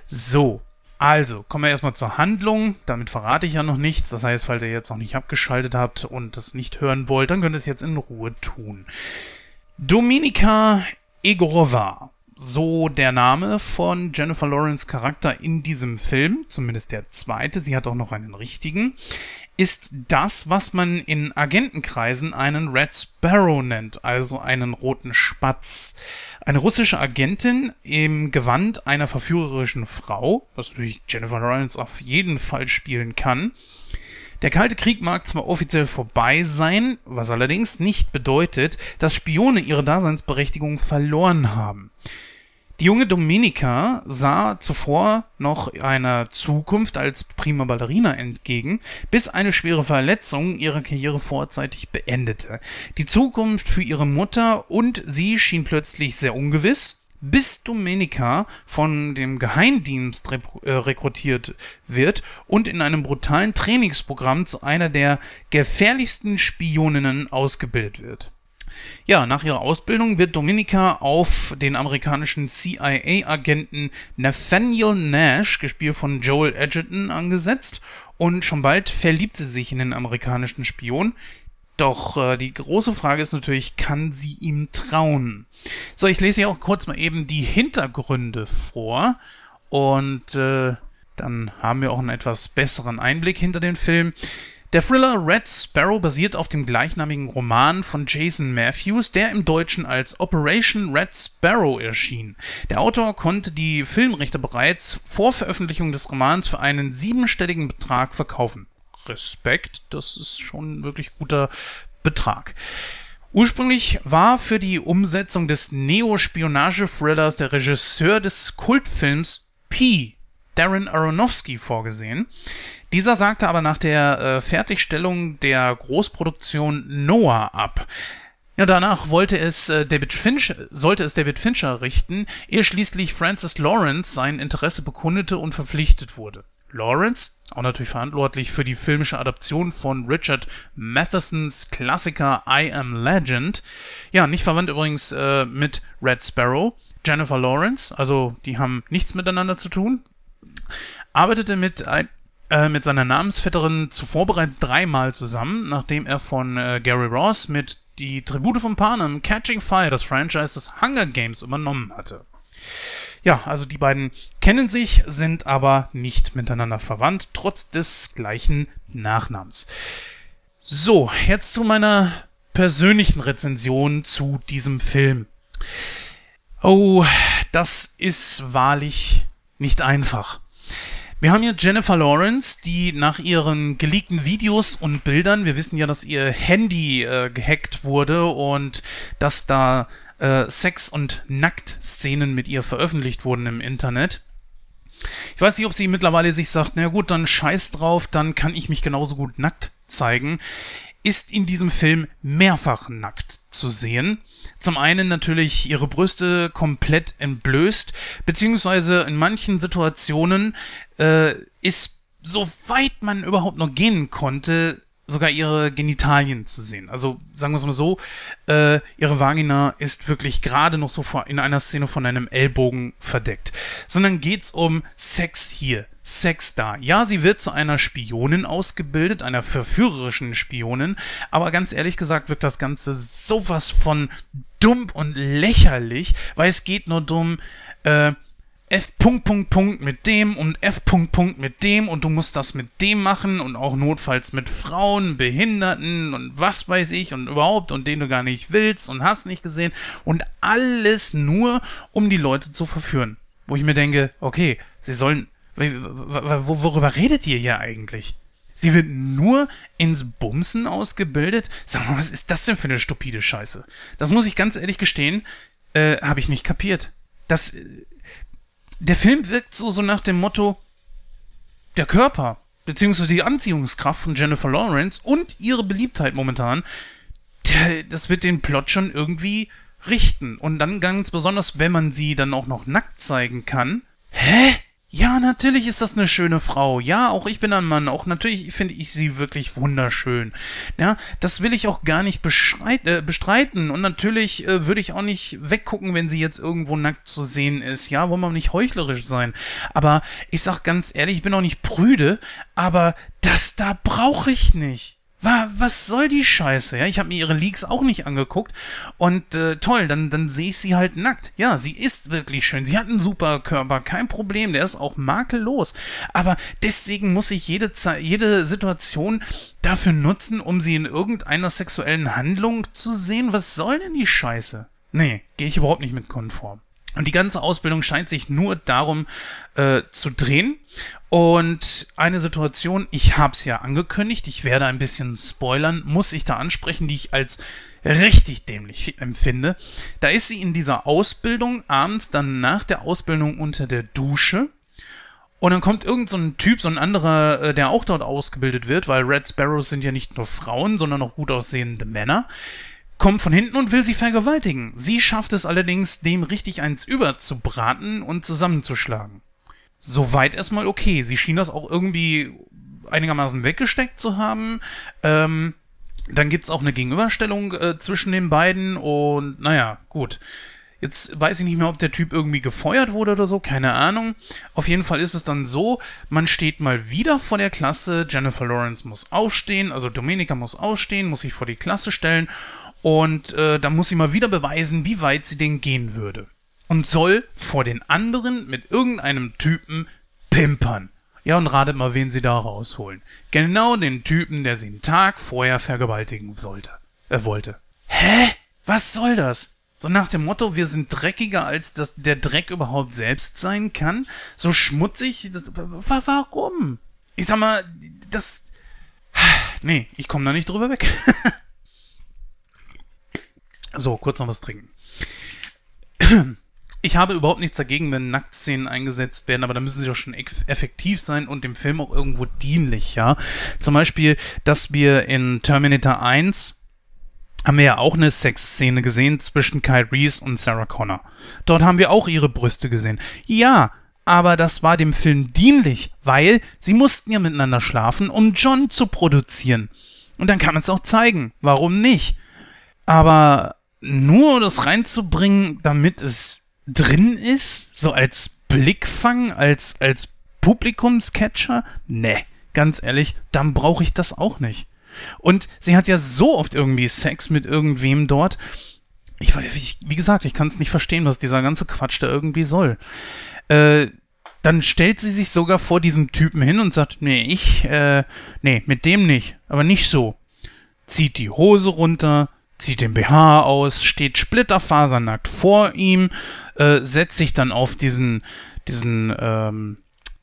So, also, kommen wir erstmal zur Handlung. Damit verrate ich ja noch nichts. Das heißt, falls ihr jetzt noch nicht abgeschaltet habt und das nicht hören wollt, dann könnt ihr es jetzt in Ruhe tun. Dominika Egorova so der Name von Jennifer Lawrence Charakter in diesem Film, zumindest der zweite, sie hat auch noch einen richtigen, ist das, was man in Agentenkreisen einen Red Sparrow nennt, also einen roten Spatz. Eine russische Agentin im Gewand einer verführerischen Frau, was natürlich Jennifer Lawrence auf jeden Fall spielen kann, Der Kalte Krieg mag zwar offiziell vorbei sein, was allerdings nicht bedeutet, dass Spione ihre Daseinsberechtigung verloren haben. Die junge Dominika sah zuvor noch einer Zukunft als prima Ballerina entgegen, bis eine schwere Verletzung ihre Karriere vorzeitig beendete. Die Zukunft für ihre Mutter und sie schien plötzlich sehr ungewiss, bis Domenica von dem Geheimdienst äh, rekrutiert wird und in einem brutalen Trainingsprogramm zu einer der gefährlichsten Spioninnen ausgebildet wird. Ja, nach ihrer Ausbildung wird Dominica auf den amerikanischen CIA-Agenten Nathaniel Nash, gespielt von Joel Edgerton, angesetzt und schon bald verliebt sie sich in den amerikanischen Spion. Doch äh, die große Frage ist natürlich, kann sie ihm trauen? So, ich lese hier auch kurz mal eben die Hintergründe vor und äh, dann haben wir auch einen etwas besseren Einblick hinter den Film. Der Thriller Red Sparrow basiert auf dem gleichnamigen Roman von Jason Matthews, der im Deutschen als Operation Red Sparrow erschien. Der Autor konnte die Filmrechte bereits vor Veröffentlichung des Romans für einen siebenstelligen Betrag verkaufen. Respekt, das ist schon ein wirklich guter Betrag. Ursprünglich war für die Umsetzung des Neo-Spionage-Thrillers der Regisseur des Kultfilms P. Darren Aronofsky vorgesehen. Dieser sagte aber nach der äh, Fertigstellung der Großproduktion Noah ab. Ja, danach wollte es äh, David Finch, sollte es David Fincher richten, ehe schließlich Francis Lawrence sein Interesse bekundete und verpflichtet wurde. Lawrence, auch natürlich verantwortlich für die filmische Adaption von Richard Mathesons Klassiker I Am Legend. Ja, nicht verwandt übrigens äh, mit Red Sparrow. Jennifer Lawrence, also die haben nichts miteinander zu tun. Arbeitete mit ein, äh, mit seiner Namensvetterin zuvor bereits dreimal zusammen, nachdem er von äh, Gary Ross mit Die Tribute von Panem Catching Fire das Franchise des Hunger Games übernommen hatte. Ja, also die beiden kennen sich, sind aber nicht miteinander verwandt, trotz des gleichen Nachnamens. So, jetzt zu meiner persönlichen Rezension zu diesem Film. Oh, das ist wahrlich nicht einfach. Wir haben hier Jennifer Lawrence, die nach ihren geleakten Videos und Bildern, wir wissen ja, dass ihr Handy äh, gehackt wurde und dass da äh, Sex- und Nacktszenen mit ihr veröffentlicht wurden im Internet. Ich weiß nicht, ob sie mittlerweile sich sagt, na gut, dann scheiß drauf, dann kann ich mich genauso gut nackt zeigen ist in diesem Film mehrfach nackt zu sehen. Zum einen natürlich ihre Brüste komplett entblößt, beziehungsweise in manchen Situationen äh, ist, soweit man überhaupt noch gehen konnte, sogar ihre Genitalien zu sehen. Also sagen wir es mal so, äh, ihre Vagina ist wirklich gerade noch so vor, in einer Szene von einem Ellbogen verdeckt. Sondern geht's um Sex hier. Sex da. Ja, sie wird zu einer Spionin ausgebildet, einer verführerischen Spionin, aber ganz ehrlich gesagt wirkt das Ganze sowas von dumm und lächerlich, weil es geht nur darum, äh, F Punkt Punkt Punkt mit dem und F Punkt Punkt mit dem und du musst das mit dem machen und auch notfalls mit Frauen, Behinderten und was weiß ich und überhaupt und den du gar nicht willst und hast nicht gesehen und alles nur, um die Leute zu verführen. Wo ich mir denke, okay, sie sollen, worüber redet ihr hier eigentlich? Sie wird nur ins Bumsen ausgebildet? Sag mal, was ist das denn für eine stupide Scheiße? Das muss ich ganz ehrlich gestehen, äh, habe ich nicht kapiert. Das, der Film wirkt so, so nach dem Motto, der Körper, beziehungsweise die Anziehungskraft von Jennifer Lawrence und ihre Beliebtheit momentan, der, das wird den Plot schon irgendwie richten. Und dann ganz besonders, wenn man sie dann auch noch nackt zeigen kann. Hä? Ja, natürlich ist das eine schöne Frau. Ja, auch ich bin ein Mann. Auch natürlich finde ich sie wirklich wunderschön. Ja, das will ich auch gar nicht äh, bestreiten. Und natürlich äh, würde ich auch nicht weggucken, wenn sie jetzt irgendwo nackt zu sehen ist. Ja, wollen wir nicht heuchlerisch sein. Aber ich sag ganz ehrlich, ich bin auch nicht prüde, aber das da brauche ich nicht was soll die Scheiße? Ja, ich habe mir ihre Leaks auch nicht angeguckt. Und äh, toll, dann, dann sehe ich sie halt nackt. Ja, sie ist wirklich schön. Sie hat einen super Körper, kein Problem. Der ist auch makellos. Aber deswegen muss ich jede, jede Situation dafür nutzen, um sie in irgendeiner sexuellen Handlung zu sehen. Was soll denn die Scheiße? Nee, gehe ich überhaupt nicht mit konform. Und die ganze Ausbildung scheint sich nur darum äh, zu drehen. Und eine Situation, ich habe es ja angekündigt, ich werde ein bisschen spoilern, muss ich da ansprechen, die ich als richtig dämlich empfinde. Da ist sie in dieser Ausbildung, abends dann nach der Ausbildung unter der Dusche. Und dann kommt irgend so ein Typ, so ein anderer, äh, der auch dort ausgebildet wird, weil Red Sparrows sind ja nicht nur Frauen, sondern auch gut aussehende Männer kommt von hinten und will sie vergewaltigen. Sie schafft es allerdings, dem richtig eins überzubraten und zusammenzuschlagen. Soweit erstmal okay. Sie schien das auch irgendwie einigermaßen weggesteckt zu haben. Ähm, dann gibt's auch eine Gegenüberstellung äh, zwischen den beiden und naja, gut. Jetzt weiß ich nicht mehr, ob der Typ irgendwie gefeuert wurde oder so, keine Ahnung. Auf jeden Fall ist es dann so, man steht mal wieder vor der Klasse, Jennifer Lawrence muss aufstehen, also Dominika muss aufstehen, muss sich vor die Klasse stellen und äh, da muss sie mal wieder beweisen, wie weit sie denn gehen würde. Und soll vor den anderen mit irgendeinem Typen pimpern. Ja, und ratet mal, wen sie da rausholen. Genau den Typen, der sie einen Tag vorher vergewaltigen sollte. Er äh, wollte. Hä? Was soll das? So nach dem Motto, wir sind dreckiger, als das, der Dreck überhaupt selbst sein kann? So schmutzig? Das, warum? Ich sag mal, das. Nee, ich komme da nicht drüber weg. So, kurz noch was trinken. Ich habe überhaupt nichts dagegen, wenn Nacktszenen eingesetzt werden, aber da müssen sie doch schon effektiv sein und dem Film auch irgendwo dienlich, ja. Zum Beispiel, dass wir in Terminator 1 haben wir ja auch eine Sexszene gesehen zwischen Kyle Reese und Sarah Connor. Dort haben wir auch ihre Brüste gesehen. Ja, aber das war dem Film dienlich, weil sie mussten ja miteinander schlafen, um John zu produzieren. Und dann kann man es auch zeigen. Warum nicht? Aber nur das reinzubringen, damit es drin ist, so als Blickfang, als, als Publikumscatcher, ne, ganz ehrlich, dann brauche ich das auch nicht. Und sie hat ja so oft irgendwie Sex mit irgendwem dort. Ich, ich wie gesagt, ich kann es nicht verstehen, was dieser ganze Quatsch da irgendwie soll. Äh, dann stellt sie sich sogar vor diesem Typen hin und sagt, nee, ich, äh, nee, mit dem nicht, aber nicht so. Zieht die Hose runter, zieht den BH aus, steht splitterfasernackt vor ihm, äh, setzt sich dann auf diesen, diesen ähm,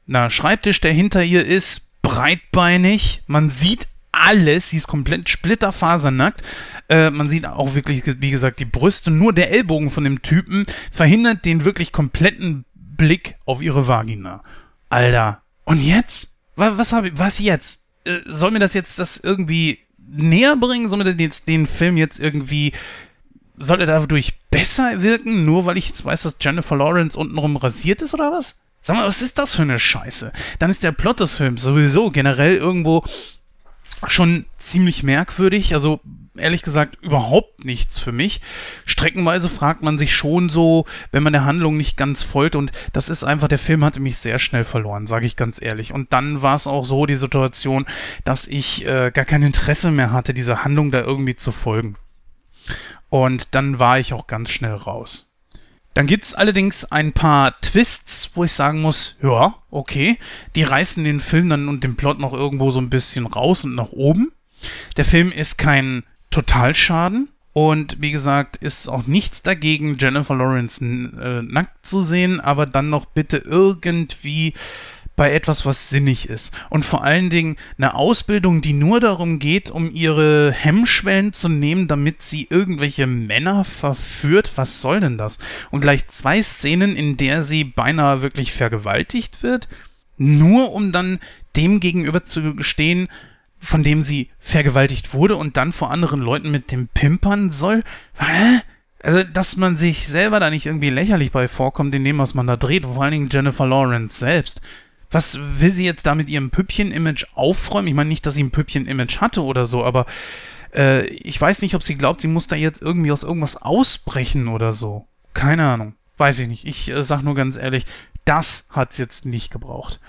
na, Schreibtisch, der hinter ihr ist, breitbeinig. Man sieht alles, sie ist komplett splitterfasernackt. Äh, man sieht auch wirklich, wie gesagt, die Brüste. Nur der Ellbogen von dem Typen verhindert den wirklich kompletten Blick auf ihre Vagina. Alter. Und jetzt? Was, was habe ich, was jetzt? Äh, soll mir das jetzt das irgendwie näher bringen, somit jetzt den Film jetzt irgendwie soll er dadurch besser wirken, nur weil ich jetzt weiß, dass Jennifer Lawrence untenrum rasiert ist oder was? Sag mal, was ist das für eine Scheiße? Dann ist der Plot des Films sowieso generell irgendwo schon ziemlich merkwürdig. Also ehrlich gesagt überhaupt nichts für mich. Streckenweise fragt man sich schon so, wenn man der Handlung nicht ganz folgt und das ist einfach, der Film hatte mich sehr schnell verloren, sage ich ganz ehrlich. Und dann war es auch so die Situation, dass ich äh, gar kein Interesse mehr hatte, dieser Handlung da irgendwie zu folgen. Und dann war ich auch ganz schnell raus. Dann gibt es allerdings ein paar Twists, wo ich sagen muss, ja, okay, die reißen den Film dann und den Plot noch irgendwo so ein bisschen raus und nach oben. Der Film ist kein Totalschaden. Und wie gesagt, ist auch nichts dagegen, Jennifer Lawrence äh, nackt zu sehen, aber dann noch bitte irgendwie bei etwas, was sinnig ist. Und vor allen Dingen eine Ausbildung, die nur darum geht, um ihre Hemmschwellen zu nehmen, damit sie irgendwelche Männer verführt. Was soll denn das? Und gleich zwei Szenen, in der sie beinahe wirklich vergewaltigt wird, nur um dann dem gegenüber zu gestehen, von dem sie vergewaltigt wurde und dann vor anderen Leuten mit dem pimpern soll? Hä? Also, dass man sich selber da nicht irgendwie lächerlich bei vorkommt, in dem, was man da dreht, vor allen Dingen Jennifer Lawrence selbst. Was will sie jetzt da mit ihrem Püppchen-Image aufräumen? Ich meine nicht, dass sie ein Püppchen-Image hatte oder so, aber äh, ich weiß nicht, ob sie glaubt, sie muss da jetzt irgendwie aus irgendwas ausbrechen oder so. Keine Ahnung. Weiß ich nicht. Ich äh, sag nur ganz ehrlich, das hat's jetzt nicht gebraucht.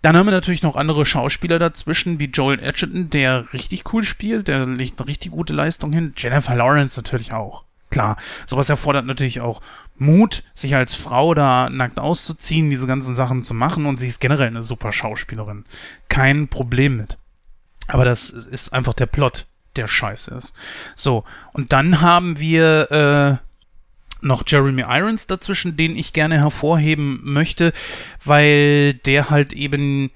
Dann haben wir natürlich noch andere Schauspieler dazwischen, wie Joel Edgerton, der richtig cool spielt, der legt eine richtig gute Leistung hin. Jennifer Lawrence natürlich auch. Klar, sowas erfordert natürlich auch Mut, sich als Frau da nackt auszuziehen, diese ganzen Sachen zu machen und sie ist generell eine super Schauspielerin. Kein Problem mit. Aber das ist einfach der Plot, der scheiße ist. So, und dann haben wir, äh, noch Jeremy Irons dazwischen, den ich gerne hervorheben möchte, weil der halt eben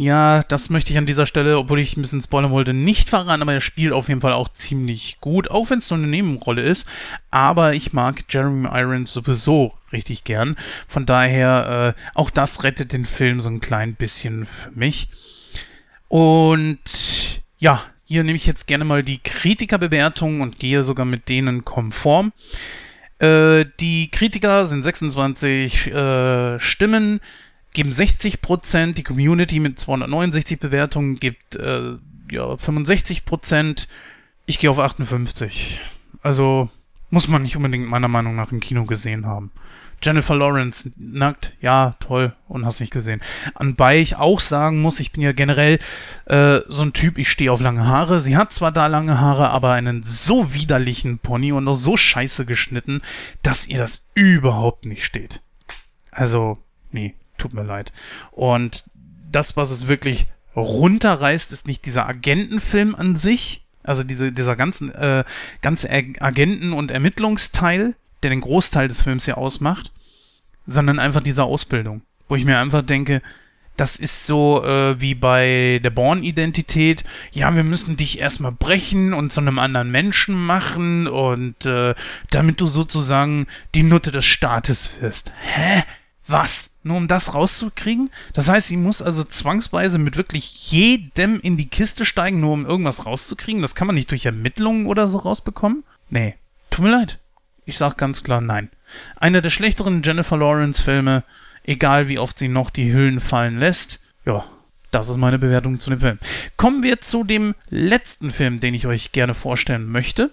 ja, das möchte ich an dieser Stelle, obwohl ich ein bisschen spoilern wollte, nicht verraten, aber er spielt auf jeden Fall auch ziemlich gut, auch wenn es nur eine Nebenrolle ist. Aber ich mag Jeremy Irons sowieso richtig gern. Von daher, äh, auch das rettet den Film so ein klein bisschen für mich. Und ja, hier nehme ich jetzt gerne mal die Kritikerbewertung und gehe sogar mit denen konform. Äh, die Kritiker sind 26 äh, Stimmen geben 60 Prozent, die Community mit 269 Bewertungen gibt äh, ja 65 Prozent. Ich gehe auf 58. Also muss man nicht unbedingt meiner Meinung nach im Kino gesehen haben. Jennifer Lawrence nackt, ja, toll, und hast nicht gesehen. Anbei ich auch sagen muss, ich bin ja generell äh, so ein Typ, ich stehe auf lange Haare. Sie hat zwar da lange Haare, aber einen so widerlichen Pony und noch so scheiße geschnitten, dass ihr das überhaupt nicht steht. Also, nee, tut mir leid. Und das, was es wirklich runterreißt, ist nicht dieser Agentenfilm an sich, also diese, dieser ganzen, äh, ganze Agenten- und Ermittlungsteil, der den Großteil des Films hier ausmacht, sondern einfach diese Ausbildung, wo ich mir einfach denke, das ist so äh, wie bei der Born-Identität. Ja, wir müssen dich erstmal brechen und zu einem anderen Menschen machen und äh, damit du sozusagen die Nutte des Staates wirst. Hä? Was? Nur um das rauszukriegen? Das heißt, sie muss also zwangsweise mit wirklich jedem in die Kiste steigen, nur um irgendwas rauszukriegen? Das kann man nicht durch Ermittlungen oder so rausbekommen? Nee. Tut mir leid. Ich sag ganz klar nein. Einer der schlechteren Jennifer Lawrence Filme, egal wie oft sie noch die Hüllen fallen lässt. Ja, das ist meine Bewertung zu dem Film. Kommen wir zu dem letzten Film, den ich euch gerne vorstellen möchte.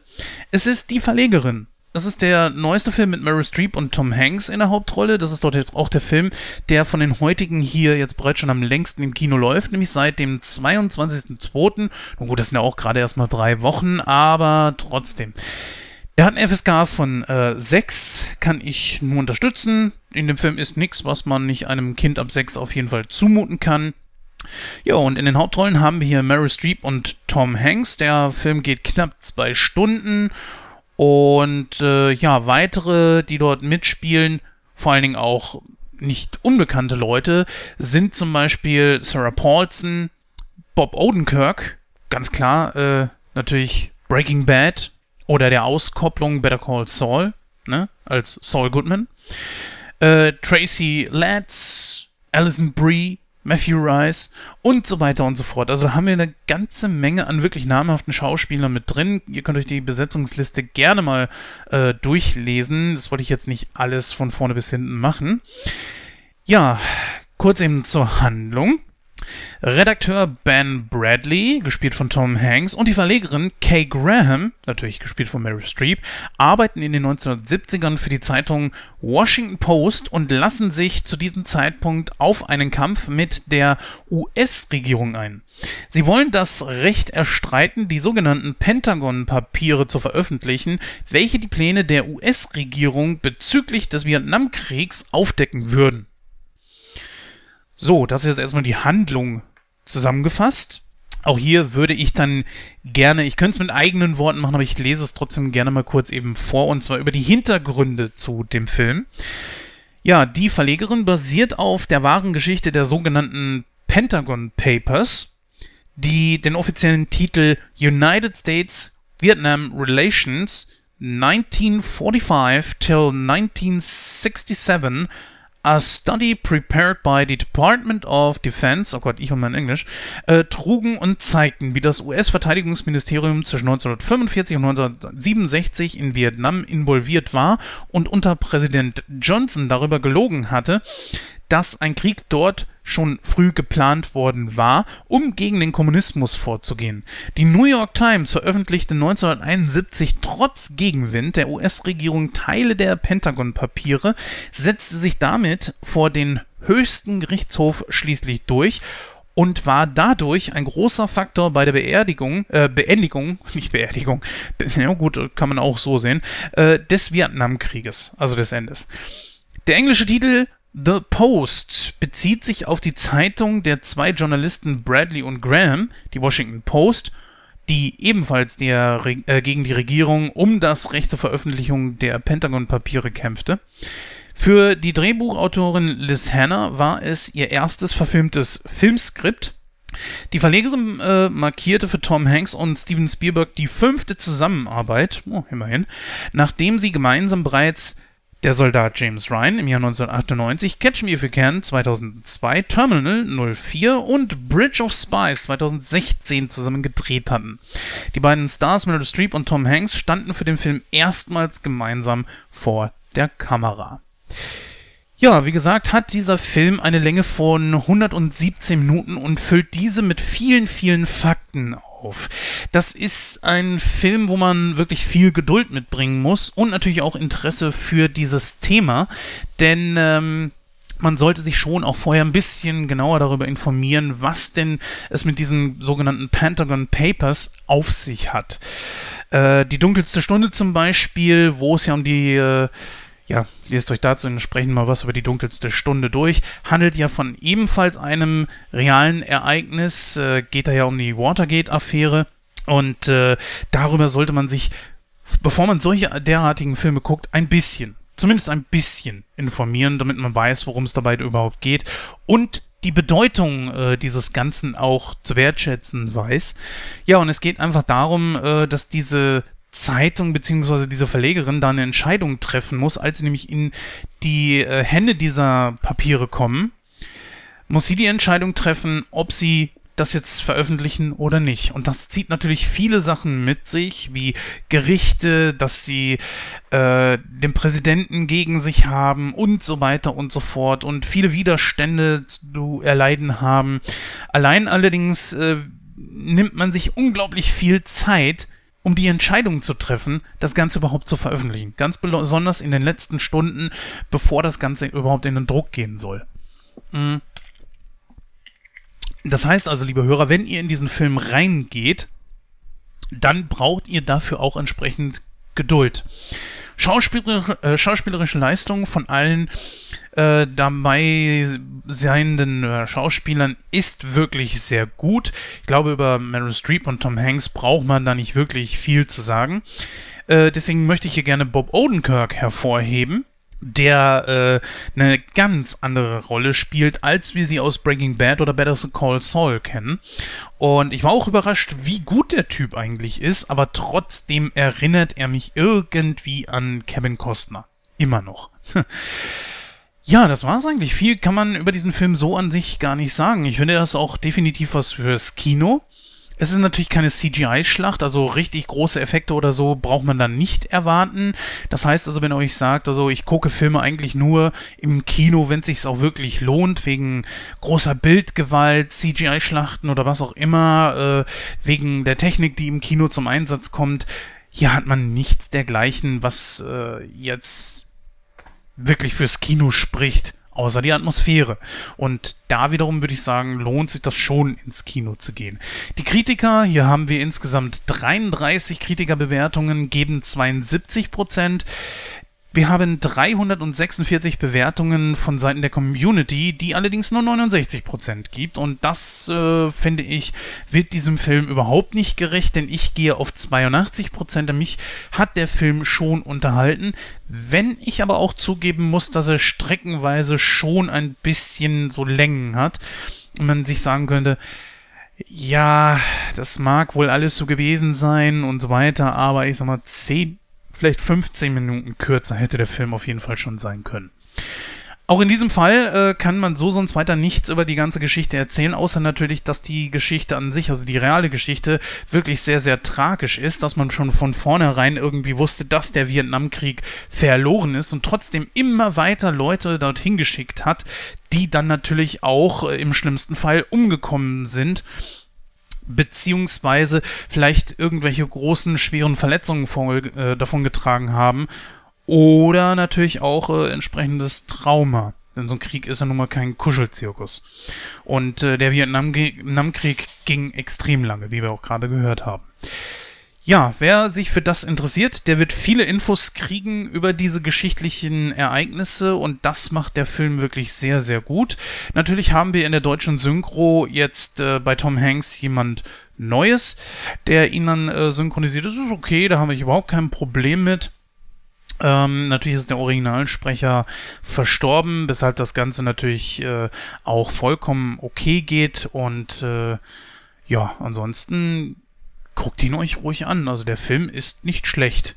Es ist Die Verlegerin das ist der neueste Film mit Meryl Streep und Tom Hanks in der Hauptrolle. Das ist dort auch der Film, der von den heutigen hier jetzt bereits schon am längsten im Kino läuft, nämlich seit dem 22.02. Nun gut, das sind ja auch gerade erst mal drei Wochen, aber trotzdem. Er hat eine FSK von äh, 6, kann ich nur unterstützen. In dem Film ist nichts, was man nicht einem Kind ab 6 auf jeden Fall zumuten kann. Ja, und in den Hauptrollen haben wir hier Meryl Streep und Tom Hanks. Der Film geht knapp zwei Stunden und äh, ja, weitere, die dort mitspielen, vor allen Dingen auch nicht unbekannte Leute, sind zum Beispiel Sarah Paulson, Bob Odenkirk, ganz klar, äh, natürlich Breaking Bad oder der Auskopplung Better Call Saul, ne, als Saul Goodman, äh, Tracy Letts, Alison Brie, Matthew Rice und so weiter und so fort. Also da haben wir eine ganze Menge an wirklich namhaften Schauspielern mit drin. Ihr könnt euch die Besetzungsliste gerne mal äh, durchlesen. Das wollte ich jetzt nicht alles von vorne bis hinten machen. Ja, kurz eben zur Handlung. Redakteur Ben Bradley, gespielt von Tom Hanks, und die Verlegerin Kay Graham, natürlich gespielt von Mary Streep, arbeiten in den 1970ern für die Zeitung Washington Post und lassen sich zu diesem Zeitpunkt auf einen Kampf mit der US-Regierung ein. Sie wollen das Recht erstreiten, die sogenannten Pentagon-Papiere zu veröffentlichen, welche die Pläne der US-Regierung bezüglich des Vietnamkriegs aufdecken würden. So, das ist jetzt erstmal die Handlung zusammengefasst. Auch hier würde ich dann gerne, ich könnte es mit eigenen Worten machen, aber ich lese es trotzdem gerne mal kurz eben vor, und zwar über die Hintergründe zu dem Film. Ja, die Verlegerin basiert auf der wahren Geschichte der sogenannten Pentagon Papers, die den offiziellen Titel United States Vietnam Relations 1945 till 1967 A Study Prepared by the Department of Defense, oh Gott, ich und mein Englisch, äh, trugen und zeigten, wie das US-Verteidigungsministerium zwischen 1945 und 1967 in Vietnam involviert war und unter Präsident Johnson darüber gelogen hatte, dass ein Krieg dort schon früh geplant worden war, um gegen den Kommunismus vorzugehen. Die New York Times veröffentlichte 1971 trotz Gegenwind der US-Regierung Teile der Pentagon-Papiere, setzte sich damit vor den höchsten Gerichtshof schließlich durch und war dadurch ein großer Faktor bei der Beerdigung, äh, Beendigung, nicht Beerdigung, ja gut, kann man auch so sehen, äh, des Vietnamkrieges, also des Endes. Der englische Titel The Post bezieht sich auf die Zeitung der zwei Journalisten Bradley und Graham, die Washington Post, die ebenfalls der, äh, gegen die Regierung um das Recht zur Veröffentlichung der Pentagon-Papiere kämpfte. Für die Drehbuchautorin Liz Hanna war es ihr erstes verfilmtes Filmskript. Die Verlegerin äh, markierte für Tom Hanks und Steven Spielberg die fünfte Zusammenarbeit, oh, immerhin, nachdem sie gemeinsam bereits der Soldat James Ryan im Jahr 1998, Catch Me If You Can 2002, Terminal 04 und Bridge of Spies 2016 zusammen gedreht hatten. Die beiden Stars Meryl Streep und Tom Hanks standen für den Film erstmals gemeinsam vor der Kamera. Ja, wie gesagt, hat dieser Film eine Länge von 117 Minuten und füllt diese mit vielen, vielen Fakten auf. Das ist ein Film, wo man wirklich viel Geduld mitbringen muss und natürlich auch Interesse für dieses Thema, denn ähm, man sollte sich schon auch vorher ein bisschen genauer darüber informieren, was denn es mit diesen sogenannten Pentagon Papers auf sich hat. Äh, die dunkelste Stunde zum Beispiel, wo es ja um die äh, ja, lest euch dazu entsprechend mal was über die dunkelste Stunde durch. Handelt ja von ebenfalls einem realen Ereignis, äh, geht da ja um die Watergate-Affäre. Und äh, darüber sollte man sich, bevor man solche derartigen Filme guckt, ein bisschen, zumindest ein bisschen informieren, damit man weiß, worum es dabei überhaupt geht. Und die Bedeutung äh, dieses Ganzen auch zu wertschätzen weiß. Ja, und es geht einfach darum, äh, dass diese Zeitung bzw. diese Verlegerin da eine Entscheidung treffen muss, als sie nämlich in die äh, Hände dieser Papiere kommen, muss sie die Entscheidung treffen, ob sie das jetzt veröffentlichen oder nicht. Und das zieht natürlich viele Sachen mit sich, wie Gerichte, dass sie äh, den Präsidenten gegen sich haben und so weiter und so fort und viele Widerstände zu erleiden haben. Allein allerdings äh, nimmt man sich unglaublich viel Zeit, um die Entscheidung zu treffen, das Ganze überhaupt zu veröffentlichen. Ganz besonders in den letzten Stunden, bevor das Ganze überhaupt in den Druck gehen soll. Mhm. Das heißt also, liebe Hörer, wenn ihr in diesen Film reingeht, dann braucht ihr dafür auch entsprechend Geduld. Schauspieler, äh, schauspielerische Leistung von allen äh, dabei seienden äh, Schauspielern ist wirklich sehr gut. Ich glaube, über Meryl Streep und Tom Hanks braucht man da nicht wirklich viel zu sagen. Äh, deswegen möchte ich hier gerne Bob Odenkirk hervorheben der äh, eine ganz andere Rolle spielt, als wir sie aus Breaking Bad oder Better Call Saul kennen. Und ich war auch überrascht, wie gut der Typ eigentlich ist, aber trotzdem erinnert er mich irgendwie an Kevin Costner. Immer noch. Ja, das war's eigentlich. Viel kann man über diesen Film so an sich gar nicht sagen. Ich finde das auch definitiv was fürs Kino. Es ist natürlich keine CGI-Schlacht, also richtig große Effekte oder so braucht man dann nicht erwarten. Das heißt also, wenn ihr euch sagt, also ich gucke Filme eigentlich nur im Kino, wenn es sich auch wirklich lohnt, wegen großer Bildgewalt, CGI-Schlachten oder was auch immer, äh, wegen der Technik, die im Kino zum Einsatz kommt, hier hat man nichts dergleichen, was äh, jetzt wirklich fürs Kino spricht, außer die Atmosphäre. Und da wiederum würde ich sagen, lohnt sich das schon ins Kino zu gehen. Die Kritiker, hier haben wir insgesamt 33 Kritikerbewertungen, geben 72 Prozent. Wir haben 346 Bewertungen von Seiten der Community, die allerdings nur 69% gibt. Und das, äh, finde ich, wird diesem Film überhaupt nicht gerecht, denn ich gehe auf 82%. Mich hat der Film schon unterhalten. Wenn ich aber auch zugeben muss, dass er streckenweise schon ein bisschen so Längen hat. Und man sich sagen könnte, ja, das mag wohl alles so gewesen sein und so weiter, aber ich sag mal, 10 vielleicht 15 Minuten kürzer hätte der Film auf jeden Fall schon sein können. Auch in diesem Fall äh, kann man so sonst weiter nichts über die ganze Geschichte erzählen, außer natürlich, dass die Geschichte an sich, also die reale Geschichte, wirklich sehr, sehr tragisch ist, dass man schon von vornherein irgendwie wusste, dass der Vietnamkrieg verloren ist und trotzdem immer weiter Leute dorthin geschickt hat, die dann natürlich auch äh, im schlimmsten Fall umgekommen sind beziehungsweise vielleicht irgendwelche großen, schweren Verletzungen vor, äh, davon getragen haben oder natürlich auch äh, entsprechendes Trauma. Denn so ein Krieg ist ja nun mal kein Kuschelzirkus. Und äh, der Vietnamkrieg ging extrem lange, wie wir auch gerade gehört haben. Ja, wer sich für das interessiert, der wird viele Infos kriegen über diese geschichtlichen Ereignisse und das macht der Film wirklich sehr, sehr gut. Natürlich haben wir in der deutschen Synchro jetzt äh, bei Tom Hanks jemand Neues, der ihn dann äh, synchronisiert. Das ist okay, da habe ich überhaupt kein Problem mit. Ähm, natürlich ist der Originalsprecher verstorben, weshalb das Ganze natürlich äh, auch vollkommen okay geht und äh, ja, ansonsten guckt ihn euch ruhig an. Also der Film ist nicht schlecht.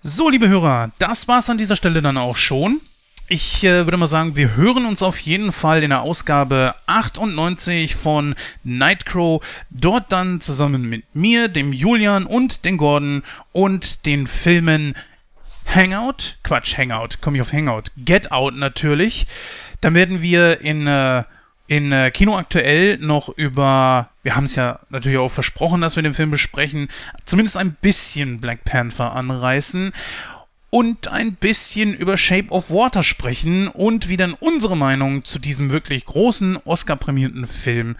So, liebe Hörer, das war's an dieser Stelle dann auch schon. Ich äh, würde mal sagen, wir hören uns auf jeden Fall in der Ausgabe 98 von Nightcrow. Dort dann zusammen mit mir, dem Julian und dem Gordon und den Filmen Hangout, Quatsch, Hangout, komme ich auf Hangout, Get Out natürlich. Dann werden wir in äh, in äh, Kino aktuell noch über, wir haben es ja natürlich auch versprochen, dass wir den Film besprechen, zumindest ein bisschen Black Panther anreißen und ein bisschen über Shape of Water sprechen und wie dann unsere Meinung zu diesem wirklich großen Oscar-prämierten Film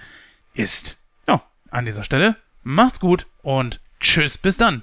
ist. Ja, an dieser Stelle macht's gut und tschüss, bis dann.